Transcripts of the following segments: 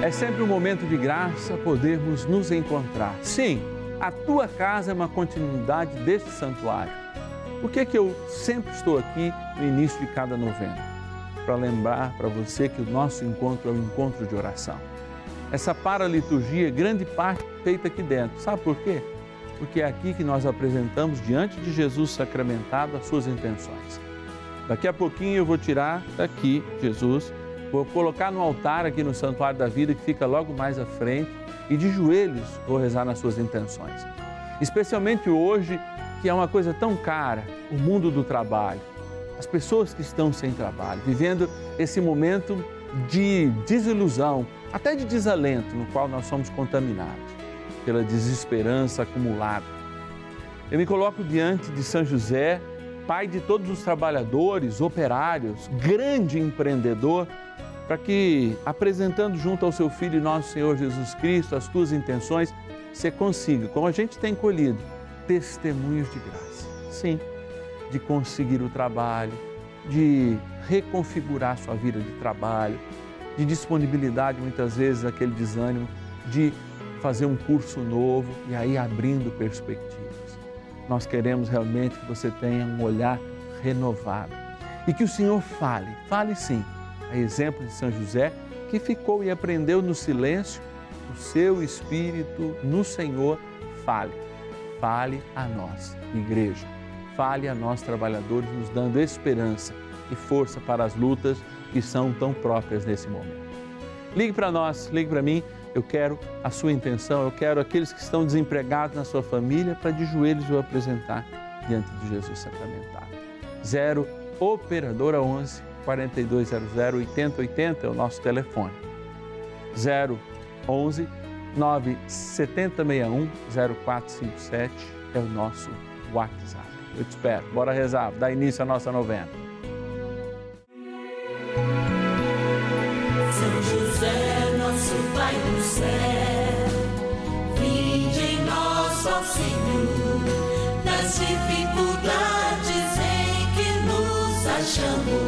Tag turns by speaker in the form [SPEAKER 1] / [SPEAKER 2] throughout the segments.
[SPEAKER 1] É sempre um momento de graça podermos nos encontrar. Sim, a tua casa é uma continuidade deste santuário. Por que, que eu sempre estou aqui no início de cada novena? Para lembrar para você que o nosso encontro é um encontro de oração. Essa paraliturgia, grande parte feita aqui dentro. Sabe por quê? Porque é aqui que nós apresentamos diante de Jesus sacramentado as suas intenções. Daqui a pouquinho eu vou tirar daqui Jesus Vou colocar no altar aqui no Santuário da Vida, que fica logo mais à frente, e de joelhos vou rezar nas suas intenções. Especialmente hoje, que é uma coisa tão cara, o mundo do trabalho. As pessoas que estão sem trabalho, vivendo esse momento de desilusão, até de desalento, no qual nós somos contaminados pela desesperança acumulada. Eu me coloco diante de São José, pai de todos os trabalhadores, operários, grande empreendedor para que, apresentando junto ao seu Filho nosso Senhor Jesus Cristo as tuas intenções, você consiga, como a gente tem colhido, testemunhos de graça. Sim, de conseguir o trabalho, de reconfigurar sua vida de trabalho, de disponibilidade, muitas vezes, aquele desânimo, de fazer um curso novo e aí abrindo perspectivas. Nós queremos realmente que você tenha um olhar renovado e que o Senhor fale, fale sim a exemplo de São José, que ficou e aprendeu no silêncio, o seu espírito no Senhor fale. Fale a nós, igreja. Fale a nós, trabalhadores, nos dando esperança e força para as lutas que são tão próprias nesse momento. Ligue para nós, ligue para mim. Eu quero a sua intenção, eu quero aqueles que estão desempregados na sua família para de joelhos eu apresentar diante de Jesus sacramentado. Zero Operadora 11 4200 8080 é o nosso telefone. 011 97061 0457 é o nosso WhatsApp. Eu te espero. Bora rezar, dá início à nossa novena.
[SPEAKER 2] Céu, em nós, ó Senhor, das dificuldades em que nos achamos.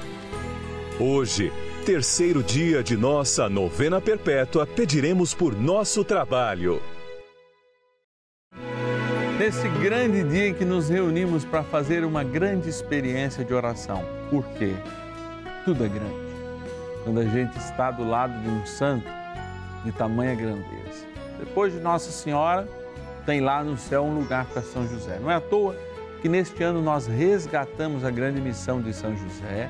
[SPEAKER 3] Hoje, terceiro dia de nossa novena perpétua, pediremos por nosso trabalho.
[SPEAKER 1] Nesse grande dia em que nos reunimos para fazer uma grande experiência de oração. Por quê? Tudo é grande. Quando a gente está do lado de um santo de tamanha grandeza. Depois de Nossa Senhora, tem lá no céu um lugar para São José. Não é à toa que neste ano nós resgatamos a grande missão de São José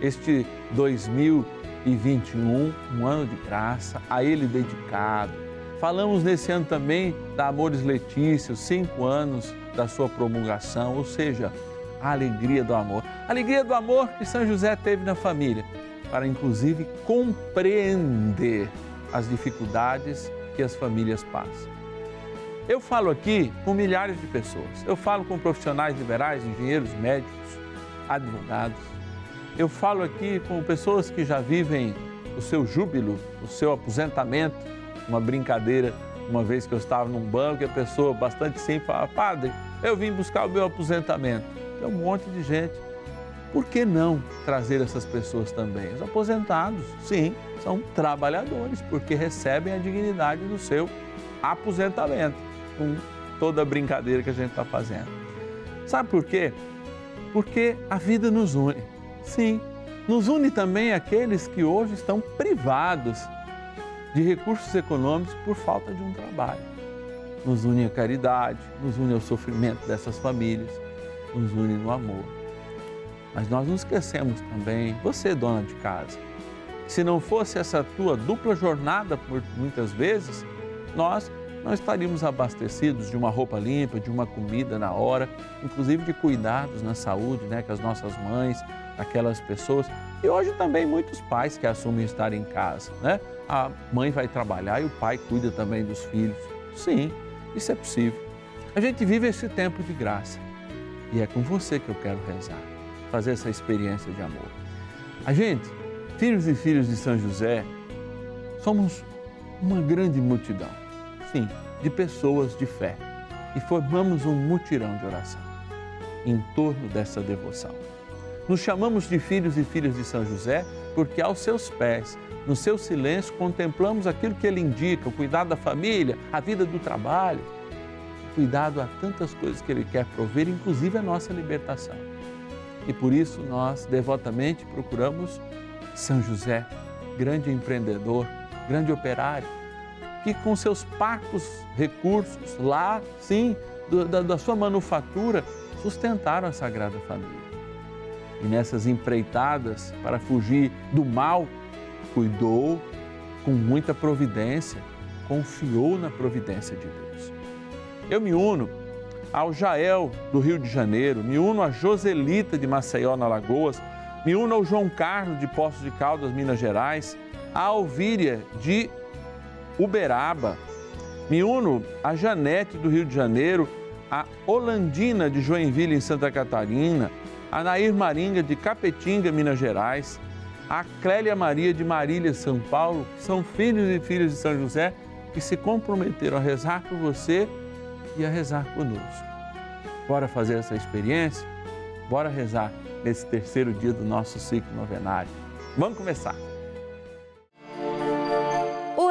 [SPEAKER 1] este 2021, um ano de graça, a Ele dedicado. Falamos nesse ano também da Amores Letícia, os cinco anos da sua promulgação, ou seja, a alegria do amor. A alegria do amor que São José teve na família, para inclusive compreender as dificuldades que as famílias passam. Eu falo aqui com milhares de pessoas. Eu falo com profissionais liberais, engenheiros, médicos, advogados eu falo aqui com pessoas que já vivem o seu júbilo, o seu aposentamento. Uma brincadeira, uma vez que eu estava num banco e a pessoa bastante simples falava: Padre, eu vim buscar o meu aposentamento. Tem um monte de gente. Por que não trazer essas pessoas também? Os aposentados, sim, são trabalhadores, porque recebem a dignidade do seu aposentamento, com toda a brincadeira que a gente está fazendo. Sabe por quê? Porque a vida nos une. Sim, nos une também aqueles que hoje estão privados de recursos econômicos por falta de um trabalho. Nos une a caridade, nos une ao sofrimento dessas famílias, nos une no amor. Mas nós não esquecemos também, você, dona de casa, se não fosse essa tua dupla jornada, por muitas vezes, nós não estaríamos abastecidos de uma roupa limpa, de uma comida na hora, inclusive de cuidados na saúde, né, com as nossas mães, aquelas pessoas. E hoje também muitos pais que assumem estar em casa, né? A mãe vai trabalhar e o pai cuida também dos filhos. Sim, isso é possível. A gente vive esse tempo de graça e é com você que eu quero rezar, fazer essa experiência de amor. A gente, filhos e filhas de São José, somos uma grande multidão sim, de pessoas de fé e formamos um mutirão de oração em torno dessa devoção. Nos chamamos de filhos e filhas de São José porque aos seus pés, no seu silêncio, contemplamos aquilo que ele indica, o cuidado da família, a vida do trabalho, cuidado a tantas coisas que ele quer prover, inclusive a nossa libertação. E por isso nós devotamente procuramos São José, grande empreendedor, grande operário, que com seus parcos recursos lá, sim, do, da, da sua manufatura, sustentaram a Sagrada Família. E nessas empreitadas para fugir do mal, cuidou com muita providência, confiou na providência de Deus. Eu me uno ao Jael do Rio de Janeiro, me uno a Joselita de Maceió, na Lagoas, me uno ao João Carlos de Poços de Caldas, Minas Gerais, a Alvíria de Uberaba. Me uno a Janete do Rio de Janeiro, a Holandina de Joinville, em Santa Catarina, a Nair Maringa de Capetinga, Minas Gerais, a Clélia Maria de Marília, São Paulo, que são filhos e filhas de São José, que se comprometeram a rezar por você e a rezar conosco. Bora fazer essa experiência? Bora rezar nesse terceiro dia do nosso ciclo novenário. Vamos começar!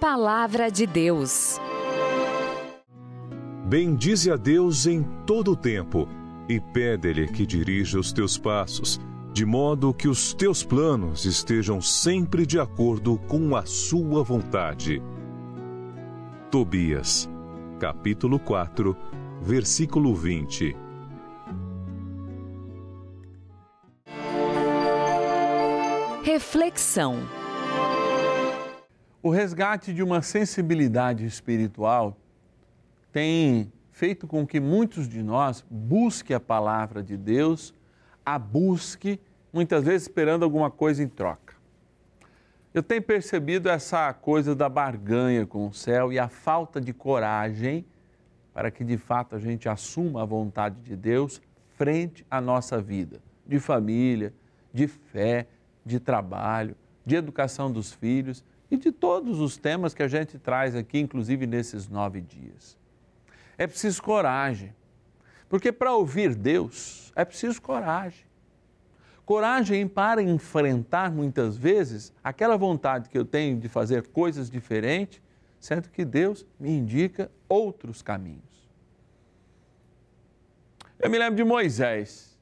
[SPEAKER 4] Palavra de Deus.
[SPEAKER 3] Bendize a Deus em todo o tempo e pede-lhe que dirija os teus passos de modo que os teus planos estejam sempre de acordo com a sua vontade. Tobias, capítulo 4, versículo 20.
[SPEAKER 4] Reflexão.
[SPEAKER 1] O resgate de uma sensibilidade espiritual tem feito com que muitos de nós busquem a palavra de Deus a busque, muitas vezes esperando alguma coisa em troca. Eu tenho percebido essa coisa da barganha com o céu e a falta de coragem para que de fato a gente assuma a vontade de Deus frente à nossa vida, de família, de fé, de trabalho, de educação dos filhos e de todos os temas que a gente traz aqui, inclusive nesses nove dias. É preciso coragem, porque para ouvir Deus, é preciso coragem. Coragem para enfrentar muitas vezes aquela vontade que eu tenho de fazer coisas diferentes, sendo que Deus me indica outros caminhos. Eu me lembro de Moisés,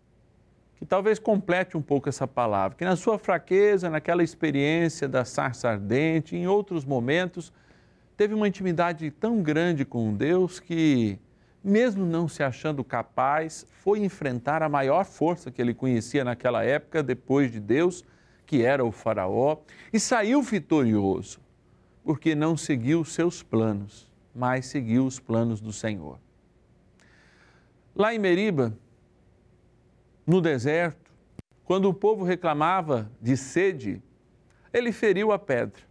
[SPEAKER 1] que talvez complete um pouco essa palavra, que na sua fraqueza, naquela experiência da sarça ardente, em outros momentos, teve uma intimidade tão grande com Deus que mesmo não se achando capaz, foi enfrentar a maior força que ele conhecia naquela época, depois de Deus, que era o Faraó, e saiu vitorioso, porque não seguiu os seus planos, mas seguiu os planos do Senhor. Lá em Meriba, no deserto, quando o povo reclamava de sede, ele feriu a pedra.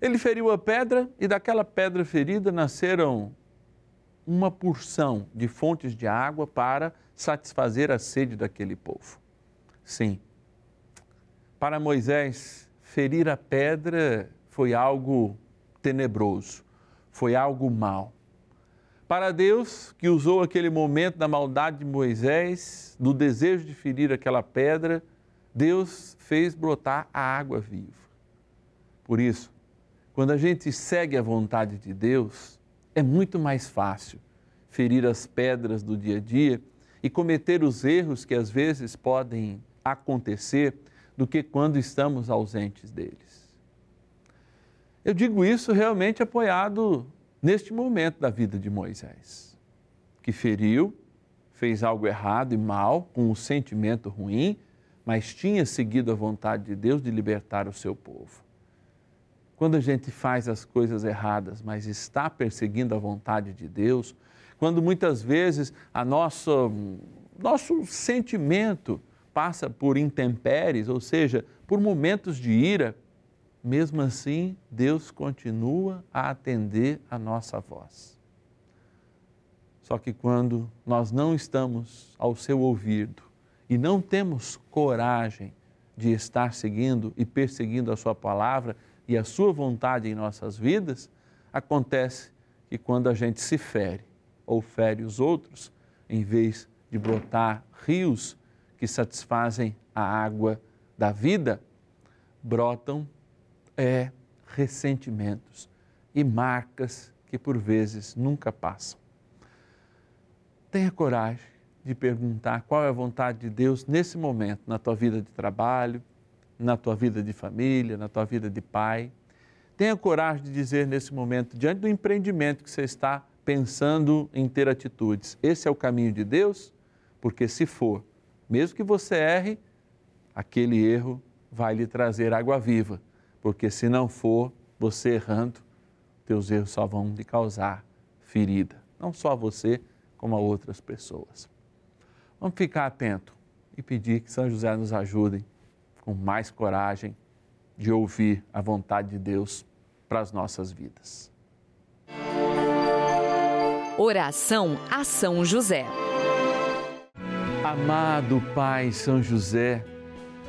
[SPEAKER 1] Ele feriu a pedra e daquela pedra ferida nasceram uma porção de fontes de água para satisfazer a sede daquele povo. Sim. Para Moisés, ferir a pedra foi algo tenebroso, foi algo mal. Para Deus, que usou aquele momento da maldade de Moisés, do desejo de ferir aquela pedra, Deus fez brotar a água viva. Por isso, quando a gente segue a vontade de Deus, é muito mais fácil ferir as pedras do dia a dia e cometer os erros que às vezes podem acontecer do que quando estamos ausentes deles. Eu digo isso realmente apoiado neste momento da vida de Moisés, que feriu, fez algo errado e mal, com um sentimento ruim, mas tinha seguido a vontade de Deus de libertar o seu povo. Quando a gente faz as coisas erradas, mas está perseguindo a vontade de Deus, quando muitas vezes a nossa, nosso sentimento passa por intempéries, ou seja, por momentos de ira, mesmo assim, Deus continua a atender a nossa voz. Só que quando nós não estamos ao seu ouvido e não temos coragem de estar seguindo e perseguindo a sua palavra, e a sua vontade em nossas vidas, acontece que quando a gente se fere ou fere os outros, em vez de brotar rios que satisfazem a água da vida, brotam é, ressentimentos e marcas que por vezes nunca passam. Tenha coragem de perguntar qual é a vontade de Deus nesse momento na tua vida de trabalho, na tua vida de família, na tua vida de pai. Tenha coragem de dizer nesse momento, diante do empreendimento que você está pensando em ter atitudes, esse é o caminho de Deus? Porque se for, mesmo que você erre, aquele erro vai lhe trazer água viva, porque se não for, você errando, teus erros só vão lhe causar ferida, não só a você, como a outras pessoas. Vamos ficar atento e pedir que São José nos ajude com mais coragem de ouvir a vontade de Deus para as nossas vidas.
[SPEAKER 4] Oração a São José.
[SPEAKER 1] Amado Pai São José,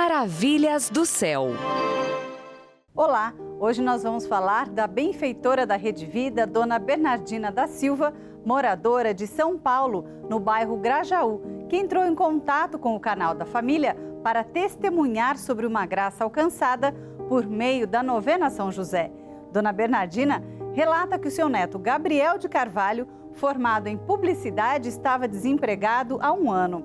[SPEAKER 4] Maravilhas do céu.
[SPEAKER 5] Olá, hoje nós vamos falar da benfeitora da Rede Vida, Dona Bernardina da Silva, moradora de São Paulo, no bairro Grajaú, que entrou em contato com o canal da família para testemunhar sobre uma graça alcançada por meio da novena São José. Dona Bernardina relata que o seu neto Gabriel de Carvalho, formado em publicidade, estava desempregado há um ano.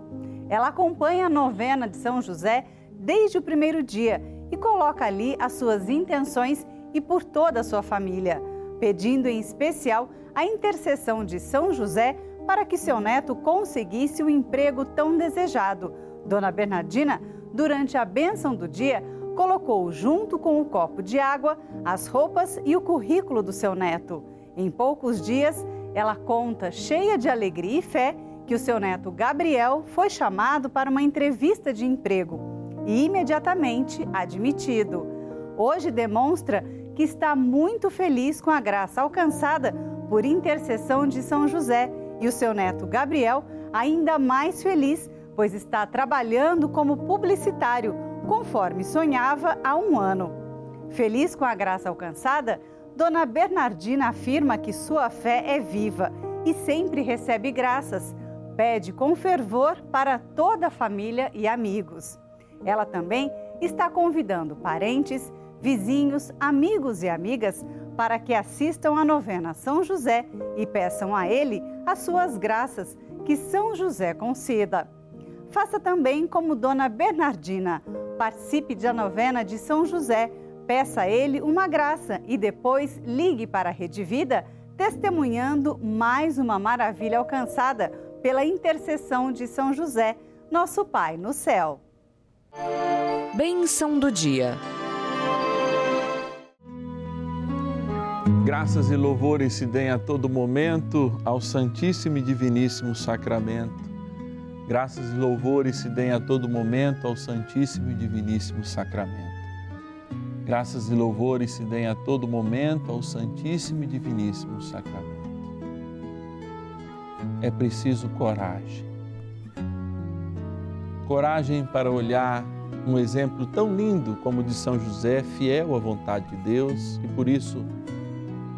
[SPEAKER 5] Ela acompanha a novena de São José desde o primeiro dia e coloca ali as suas intenções e por toda a sua família, pedindo em especial a intercessão de São José para que seu neto conseguisse o emprego tão desejado. Dona Bernardina, durante a bênção do dia, colocou junto com o copo de água as roupas e o currículo do seu neto. Em poucos dias, ela conta, cheia de alegria e fé, que o seu neto Gabriel foi chamado para uma entrevista de emprego e imediatamente admitido. Hoje demonstra que está muito feliz com a graça alcançada por intercessão de São José e o seu neto Gabriel ainda mais feliz, pois está trabalhando como publicitário, conforme sonhava há um ano. Feliz com a graça alcançada, Dona Bernardina afirma que sua fé é viva e sempre recebe graças. Pede com fervor para toda a família e amigos. Ela também está convidando parentes, vizinhos, amigos e amigas para que assistam à novena São José e peçam a ele as suas graças que São José conceda. Faça também como Dona Bernardina, participe da novena de São José, peça a ele uma graça e depois ligue para a Rede Vida, testemunhando mais uma maravilha alcançada pela intercessão de São José, nosso Pai no céu.
[SPEAKER 4] Bênção do dia.
[SPEAKER 1] Graças e louvores se deem a todo momento ao Santíssimo e Diviníssimo Sacramento. Graças e louvores se deem a todo momento ao Santíssimo e Diviníssimo Sacramento. Graças e louvores se deem a todo momento ao Santíssimo e Diviníssimo Sacramento. É preciso coragem. Coragem para olhar um exemplo tão lindo como o de São José, fiel à vontade de Deus e por isso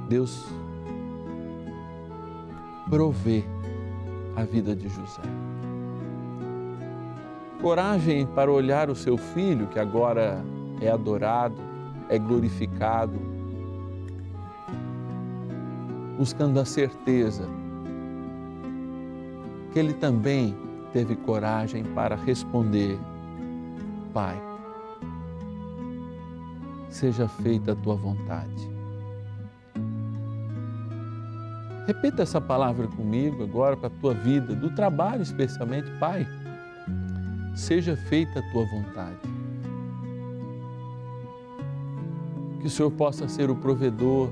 [SPEAKER 1] Deus provê a vida de José. Coragem para olhar o seu filho, que agora é adorado, é glorificado, buscando a certeza que ele também teve coragem para responder: Pai, seja feita a tua vontade. Repita essa palavra comigo agora para a tua vida, do trabalho especialmente, Pai. Seja feita a tua vontade. Que o Senhor possa ser o provedor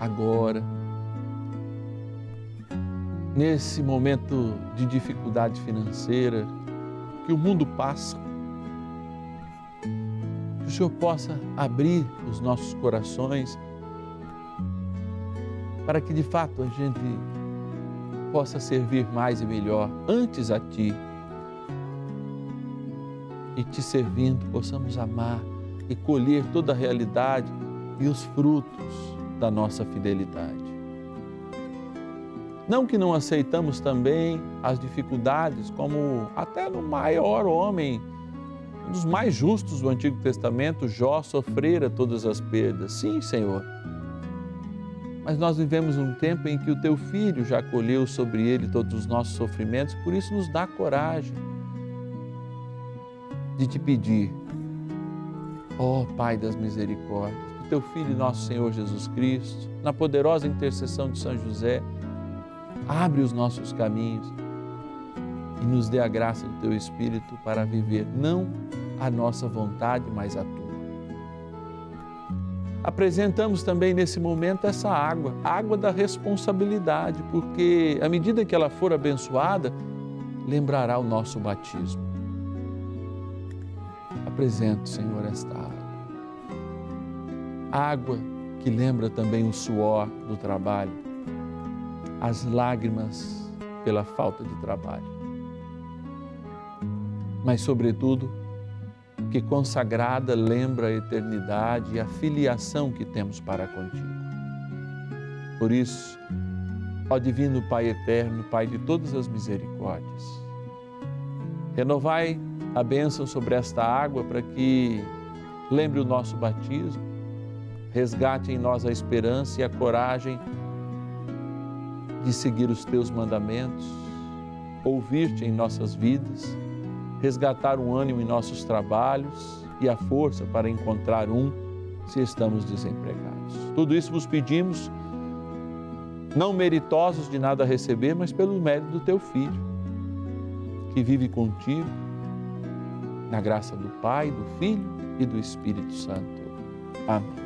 [SPEAKER 1] agora nesse momento de dificuldade financeira que o mundo passa. Que o Senhor possa abrir os nossos corações para que de fato a gente possa servir mais e melhor antes a Ti. E te servindo, possamos amar e colher toda a realidade e os frutos da nossa fidelidade. Não que não aceitamos também as dificuldades, como até no maior homem, um dos mais justos do Antigo Testamento, Jó sofrera todas as perdas. Sim, Senhor mas nós vivemos um tempo em que o teu filho já colheu sobre ele todos os nossos sofrimentos, por isso nos dá coragem de te pedir, ó oh, Pai das misericórdias, que teu filho nosso Senhor Jesus Cristo, na poderosa intercessão de São José, abre os nossos caminhos e nos dê a graça do teu Espírito para viver não a nossa vontade, mas a tua apresentamos também nesse momento essa água, água da responsabilidade, porque à medida que ela for abençoada, lembrará o nosso batismo. Apresento, Senhor, esta água. Água que lembra também o suor do trabalho, as lágrimas pela falta de trabalho. Mas, sobretudo, que consagrada lembra a eternidade e a filiação que temos para contigo. Por isso, ó Divino Pai Eterno, Pai de todas as misericórdias, renovai a bênção sobre esta água para que lembre o nosso batismo, resgate em nós a esperança e a coragem de seguir os teus mandamentos, ouvir-te em nossas vidas resgatar um ânimo em nossos trabalhos e a força para encontrar um se estamos desempregados. Tudo isso vos pedimos, não meritosos de nada receber, mas pelo mérito do teu Filho, que vive contigo, na graça do Pai, do Filho e do Espírito Santo. Amém.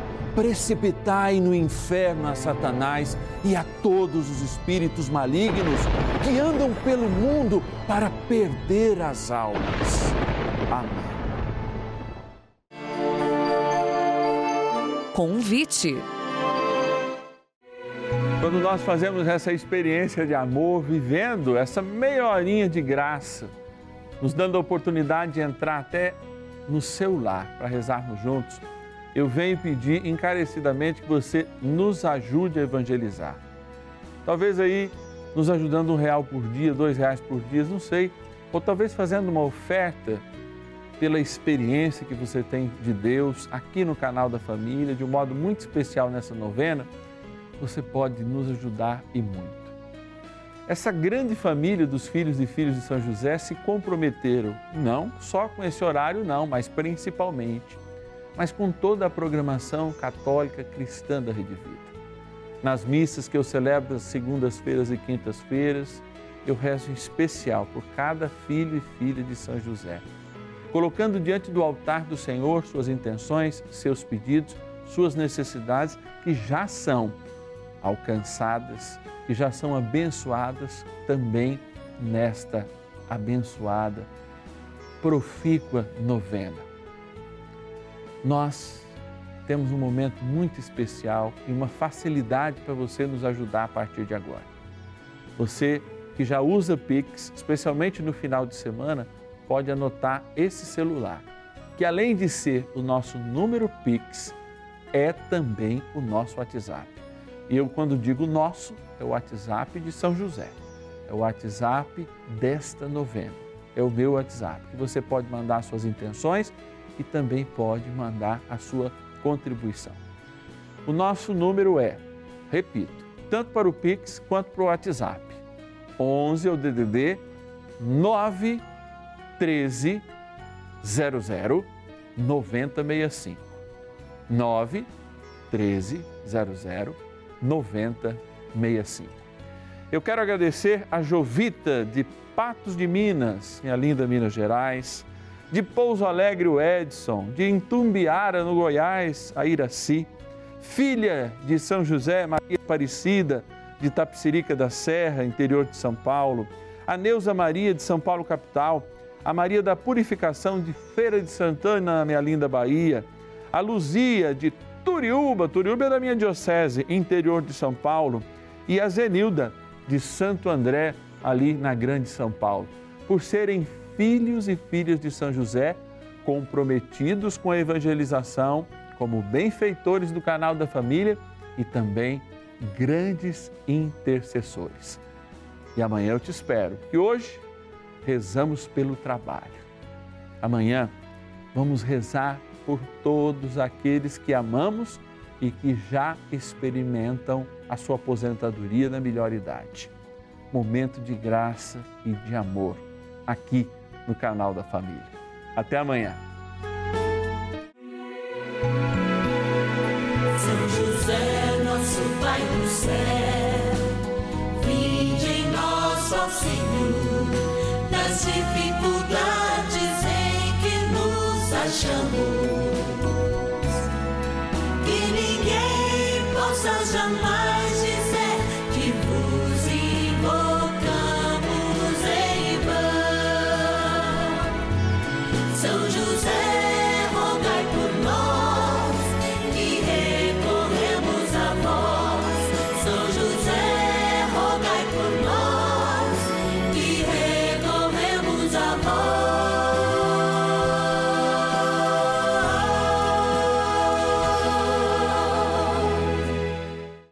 [SPEAKER 1] precipitai no inferno a Satanás e a todos os espíritos malignos que andam pelo mundo para perder as almas. Amém.
[SPEAKER 4] Convite.
[SPEAKER 1] Quando nós fazemos essa experiência de amor, vivendo essa meia horinha de graça, nos dando a oportunidade de entrar até no seu lar para rezarmos juntos eu venho pedir encarecidamente que você nos ajude a evangelizar. Talvez aí nos ajudando um real por dia, dois reais por dia, não sei. Ou talvez fazendo uma oferta pela experiência que você tem de Deus aqui no canal da família, de um modo muito especial nessa novena, você pode nos ajudar e muito. Essa grande família dos filhos e filhas de São José se comprometeram, não só com esse horário, não, mas principalmente mas com toda a programação católica cristã da Rede Vida. Nas missas que eu celebro às segundas-feiras e quintas-feiras, eu rezo em especial por cada filho e filha de São José, colocando diante do altar do Senhor suas intenções, seus pedidos, suas necessidades que já são alcançadas, que já são abençoadas também nesta abençoada, profícua novena nós temos um momento muito especial e uma facilidade para você nos ajudar a partir de agora. Você que já usa Pix, especialmente no final de semana, pode anotar esse celular, que além de ser o nosso número Pix, é também o nosso WhatsApp. E eu, quando digo nosso, é o WhatsApp de São José. É o WhatsApp desta novena. É o meu WhatsApp, que você pode mandar suas intenções e também pode mandar a sua contribuição. O nosso número é, repito, tanto para o Pix quanto para o WhatsApp. 11 é o DDD 9 13 00 9065. 9 13 00 9065. Eu quero agradecer a Jovita de Patos de Minas, minha linda Minas Gerais, de Pouso Alegre o Edson, de Intumbiara no Goiás, a Iraci, filha de São José Maria Aparecida, de Tapsirica da Serra, interior de São Paulo, a Neuza Maria de São Paulo capital, a Maria da Purificação de Feira de Santana, na minha linda Bahia, a Luzia de Turiúba, Turiúba é da minha diocese, interior de São Paulo, e a Zenilda de Santo André, ali na Grande São Paulo, por serem filhos e filhas de São José, comprometidos com a evangelização, como benfeitores do canal da família e também grandes intercessores. E amanhã eu te espero, que hoje rezamos pelo trabalho. Amanhã vamos rezar por todos aqueles que amamos e que já experimentam a sua aposentadoria na melhor idade. Momento de graça e de amor aqui no canal da família. Até amanhã.
[SPEAKER 2] São José, nosso Pai do céu, vinde em nós, ó Senhor, nas dificuldades em que nos achamos. Que ninguém possa jamais